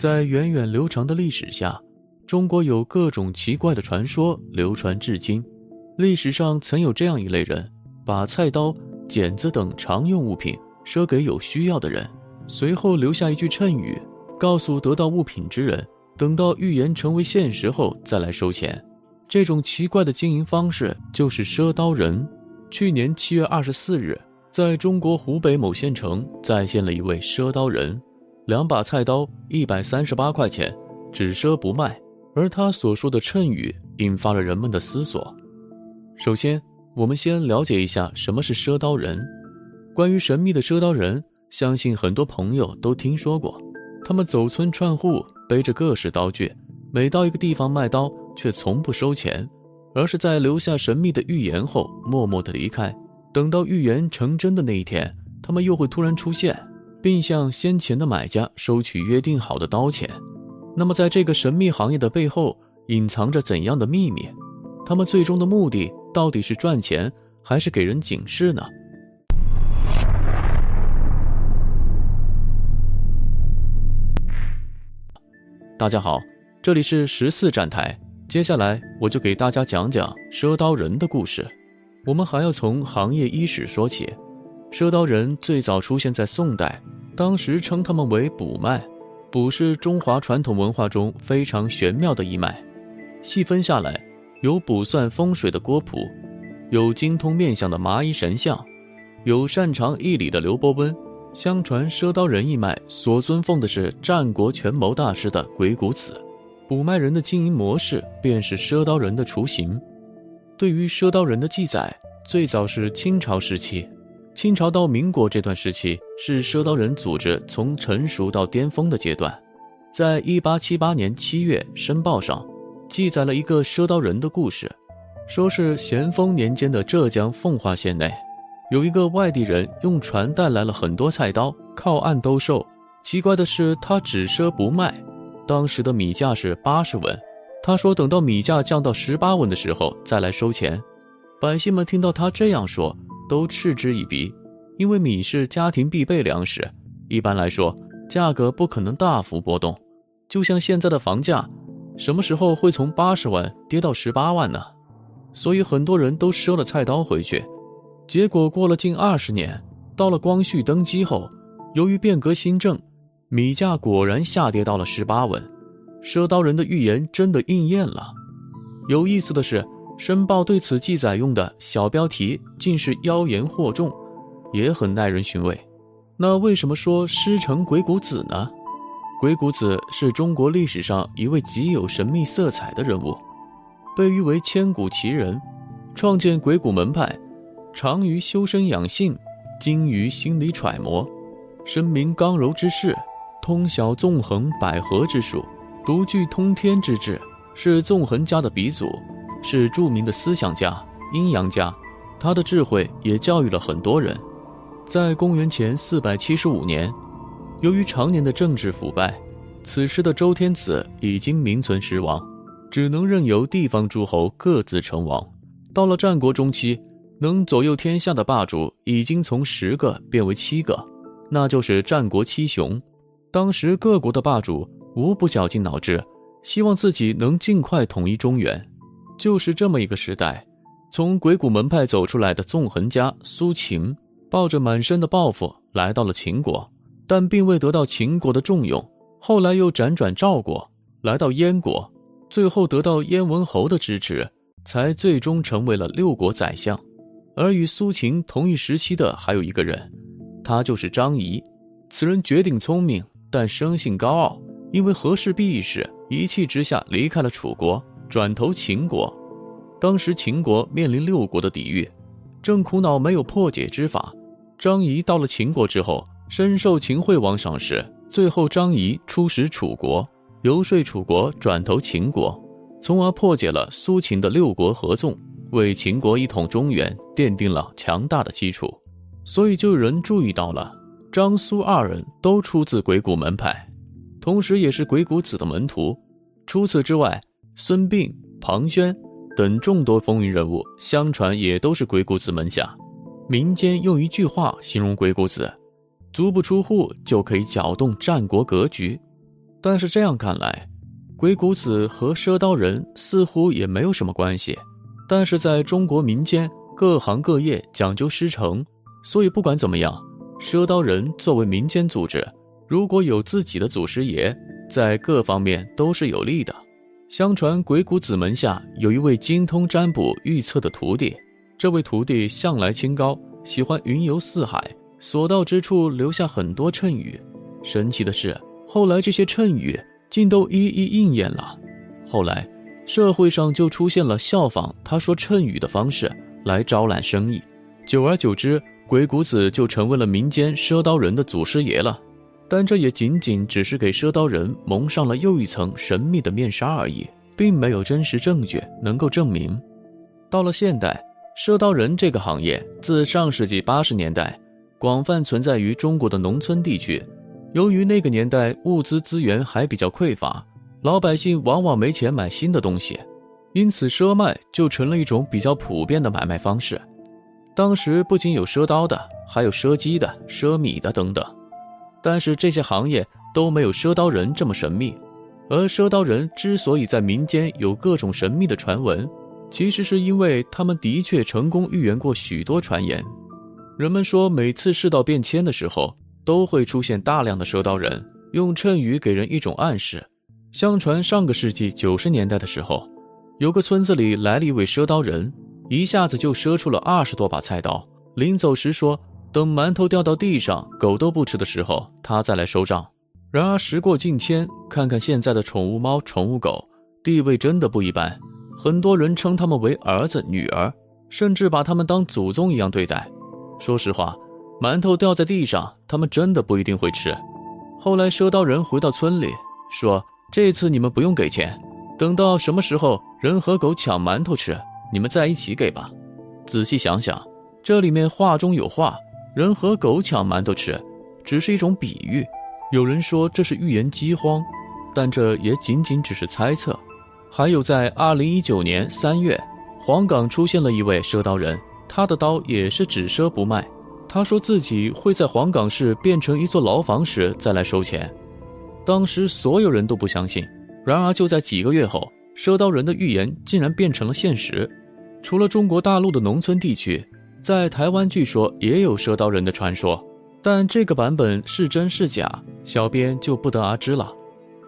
在源远流长的历史下，中国有各种奇怪的传说流传至今。历史上曾有这样一类人，把菜刀、剪子等常用物品赊给有需要的人，随后留下一句谶语，告诉得到物品之人，等到预言成为现实后再来收钱。这种奇怪的经营方式就是赊刀人。去年七月二十四日。在中国湖北某县城再现了一位赊刀人，两把菜刀一百三十八块钱，只赊不卖。而他所说的谶语引发了人们的思索。首先，我们先了解一下什么是赊刀人。关于神秘的赊刀人，相信很多朋友都听说过。他们走村串户，背着各式刀具，每到一个地方卖刀，却从不收钱，而是在留下神秘的预言后，默默的离开。等到预言成真的那一天，他们又会突然出现，并向先前的买家收取约定好的刀钱。那么，在这个神秘行业的背后，隐藏着怎样的秘密？他们最终的目的到底是赚钱，还是给人警示呢？大家好，这里是十四站台，接下来我就给大家讲讲赊刀人的故事。我们还要从行业伊始说起，赊刀人最早出现在宋代，当时称他们为卜脉。卜是中华传统文化中非常玄妙的一脉，细分下来，有卜算风水的郭璞，有精通面相的麻衣神相，有擅长易理的刘伯温。相传赊刀人一脉所尊奉的是战国权谋大师的鬼谷子，卜脉人的经营模式便是赊刀人的雏形。对于赊刀人的记载，最早是清朝时期。清朝到民国这段时期是赊刀人组织从成熟到巅峰的阶段。在一八七八年七月，《申报》上记载了一个赊刀人的故事，说是咸丰年间的浙江奉化县内，有一个外地人用船带来了很多菜刀，靠岸兜售。奇怪的是，他只赊不卖。当时的米价是八十文。他说：“等到米价降到十八文的时候再来收钱。”百姓们听到他这样说，都嗤之以鼻，因为米是家庭必备粮食，一般来说价格不可能大幅波动。就像现在的房价，什么时候会从八十万跌到十八万呢？所以很多人都赊了菜刀回去。结果过了近二十年，到了光绪登基后，由于变革新政，米价果然下跌到了十八文。赊刀人的预言真的应验了。有意思的是，《申报》对此记载用的小标题竟是妖言惑众，也很耐人寻味。那为什么说师承鬼谷子呢？鬼谷子是中国历史上一位极有神秘色彩的人物，被誉为千古奇人，创建鬼谷门派，长于修身养性，精于心理揣摩，深明刚柔之势，通晓纵横捭阖之术。独具通天之志，是纵横家的鼻祖，是著名的思想家、阴阳家。他的智慧也教育了很多人。在公元前四百七十五年，由于常年的政治腐败，此时的周天子已经名存实亡，只能任由地方诸侯各自称王。到了战国中期，能左右天下的霸主已经从十个变为七个，那就是战国七雄。当时各国的霸主。无不绞尽脑汁，希望自己能尽快统一中原。就是这么一个时代，从鬼谷门派走出来的纵横家苏秦，抱着满身的抱负来到了秦国，但并未得到秦国的重用。后来又辗转赵国，来到燕国，最后得到燕文侯的支持，才最终成为了六国宰相。而与苏秦同一时期的还有一个人，他就是张仪。此人绝顶聪明，但生性高傲。因为和氏璧一事，一气之下离开了楚国，转投秦国。当时秦国面临六国的抵御，正苦恼没有破解之法。张仪到了秦国之后，深受秦惠王赏识，最后张仪出使楚国，游说楚国转投秦国，从而破解了苏秦的六国合纵，为秦国一统中原奠定了强大的基础。所以就有人注意到了，张苏二人都出自鬼谷门派。同时，也是鬼谷子的门徒。除此之外，孙膑、庞涓等众多风云人物，相传也都是鬼谷子门下。民间用一句话形容鬼谷子：“足不出户就可以搅动战国格局。”但是这样看来，鬼谷子和赊刀人似乎也没有什么关系。但是在中国民间，各行各业讲究师承，所以不管怎么样，赊刀人作为民间组织，如果有自己的祖师爷，在各方面都是有利的。相传鬼谷子门下有一位精通占卜预测的徒弟，这位徒弟向来清高，喜欢云游四海，所到之处留下很多谶语。神奇的是，后来这些谶语竟都一一应验了。后来，社会上就出现了效仿他说谶语的方式来招揽生意，久而久之，鬼谷子就成为了民间赊刀人的祖师爷了。但这也仅仅只是给赊刀人蒙上了又一层神秘的面纱而已，并没有真实证据能够证明。到了现代，赊刀人这个行业自上世纪八十年代广泛存在于中国的农村地区。由于那个年代物资资源还比较匮乏，老百姓往往没钱买新的东西，因此赊卖就成了一种比较普遍的买卖方式。当时不仅有赊刀的，还有赊鸡的、赊米的等等。但是这些行业都没有赊刀人这么神秘，而赊刀人之所以在民间有各种神秘的传闻，其实是因为他们的确成功预言过许多传言。人们说，每次世道变迁的时候，都会出现大量的赊刀人，用谶语给人一种暗示。相传上个世纪九十年代的时候，有个村子里来了一位赊刀人，一下子就赊出了二十多把菜刀，临走时说。等馒头掉到地上，狗都不吃的时候，他再来收账。然而时过境迁，看看现在的宠物猫、宠物狗，地位真的不一般。很多人称他们为儿子、女儿，甚至把他们当祖宗一样对待。说实话，馒头掉在地上，他们真的不一定会吃。后来赊刀人回到村里，说：“这次你们不用给钱，等到什么时候人和狗抢馒头吃，你们再一起给吧。”仔细想想，这里面话中有话。人和狗抢馒头吃，只是一种比喻。有人说这是预言饥荒，但这也仅仅只是猜测。还有，在二零一九年三月，黄冈出现了一位赊刀人，他的刀也是只赊不卖。他说自己会在黄冈市变成一座牢房时再来收钱。当时所有人都不相信，然而就在几个月后，赊刀人的预言竟然变成了现实。除了中国大陆的农村地区。在台湾，据说也有赊刀人的传说，但这个版本是真是假，小编就不得而知了，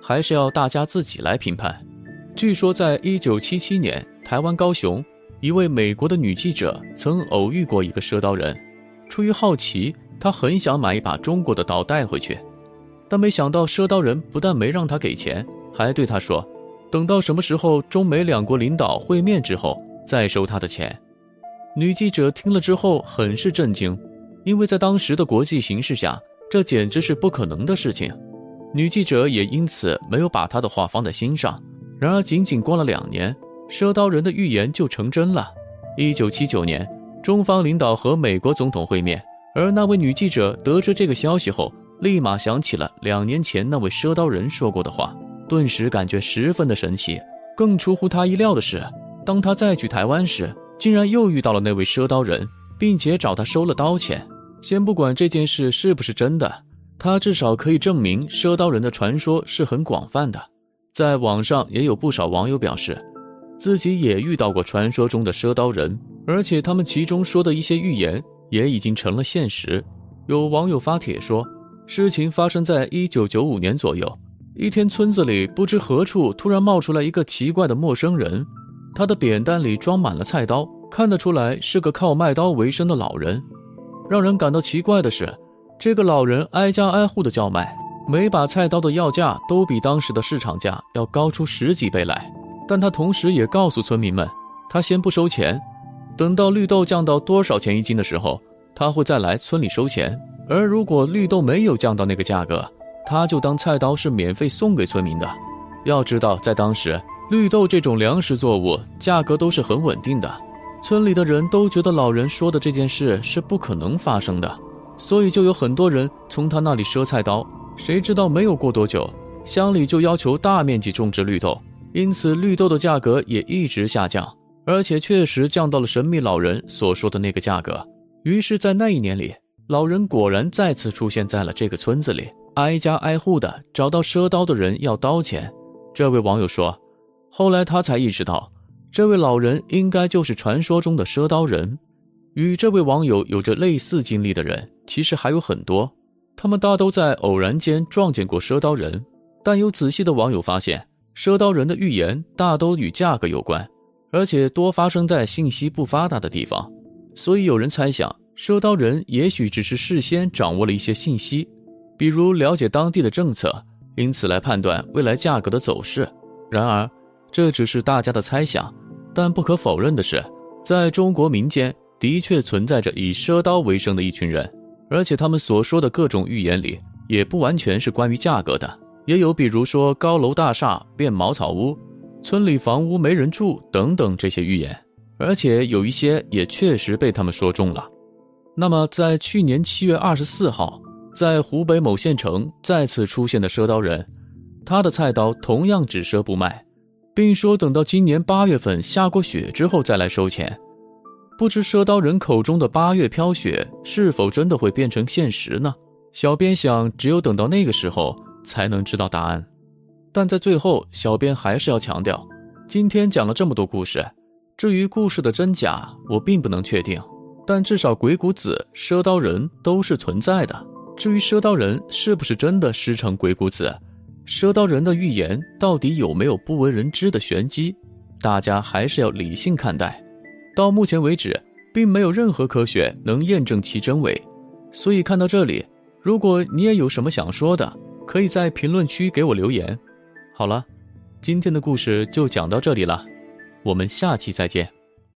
还是要大家自己来评判。据说，在一九七七年，台湾高雄一位美国的女记者曾偶遇过一个赊刀人，出于好奇，她很想买一把中国的刀带回去，但没想到赊刀人不但没让她给钱，还对她说，等到什么时候中美两国领导会面之后再收他的钱。女记者听了之后很是震惊，因为在当时的国际形势下，这简直是不可能的事情。女记者也因此没有把他的话放在心上。然而，仅仅过了两年，赊刀人的预言就成真了。一九七九年，中方领导和美国总统会面，而那位女记者得知这个消息后，立马想起了两年前那位赊刀人说过的话，顿时感觉十分的神奇。更出乎她意料的是，当她再去台湾时，竟然又遇到了那位赊刀人，并且找他收了刀钱。先不管这件事是不是真的，他至少可以证明赊刀人的传说是很广泛的。在网上也有不少网友表示，自己也遇到过传说中的赊刀人，而且他们其中说的一些预言也已经成了现实。有网友发帖说，事情发生在一九九五年左右，一天村子里不知何处突然冒出来一个奇怪的陌生人。他的扁担里装满了菜刀，看得出来是个靠卖刀为生的老人。让人感到奇怪的是，这个老人挨家挨户的叫卖，每把菜刀的要价都比当时的市场价要高出十几倍来。但他同时也告诉村民们，他先不收钱，等到绿豆降到多少钱一斤的时候，他会再来村里收钱。而如果绿豆没有降到那个价格，他就当菜刀是免费送给村民的。要知道，在当时。绿豆这种粮食作物价格都是很稳定的，村里的人都觉得老人说的这件事是不可能发生的，所以就有很多人从他那里赊菜刀。谁知道没有过多久，乡里就要求大面积种植绿豆，因此绿豆的价格也一直下降，而且确实降到了神秘老人所说的那个价格。于是，在那一年里，老人果然再次出现在了这个村子里，挨家挨户的找到赊刀的人要刀钱。这位网友说，后来他才意识到，这位老人应该就是传说中的赊刀人。与这位网友有着类似经历的人，其实还有很多，他们大都在偶然间撞见过赊刀人。但有仔细的网友发现，赊刀人的预言大都与价格有关，而且多发生在信息不发达的地方。所以有人猜想，赊刀人也许只是事先掌握了一些信息，比如了解当地的政策，因此来判断未来价格的走势。然而，这只是大家的猜想。但不可否认的是，在中国民间的确存在着以赊刀为生的一群人，而且他们所说的各种预言里，也不完全是关于价格的。也有，比如说高楼大厦变茅草屋，村里房屋没人住等等这些预言，而且有一些也确实被他们说中了。那么，在去年七月二十四号，在湖北某县城再次出现的赊刀人，他的菜刀同样只赊不卖，并说等到今年八月份下过雪之后再来收钱。不知赊刀人口中的八月飘雪是否真的会变成现实呢？小编想，只有等到那个时候。才能知道答案，但在最后，小编还是要强调，今天讲了这么多故事，至于故事的真假，我并不能确定，但至少鬼谷子、赊刀人都是存在的。至于赊刀人是不是真的师承鬼谷子，赊刀人的预言到底有没有不为人知的玄机，大家还是要理性看待。到目前为止，并没有任何科学能验证其真伪，所以看到这里，如果你也有什么想说的，可以在评论区给我留言。好了，今天的故事就讲到这里了，我们下期再见。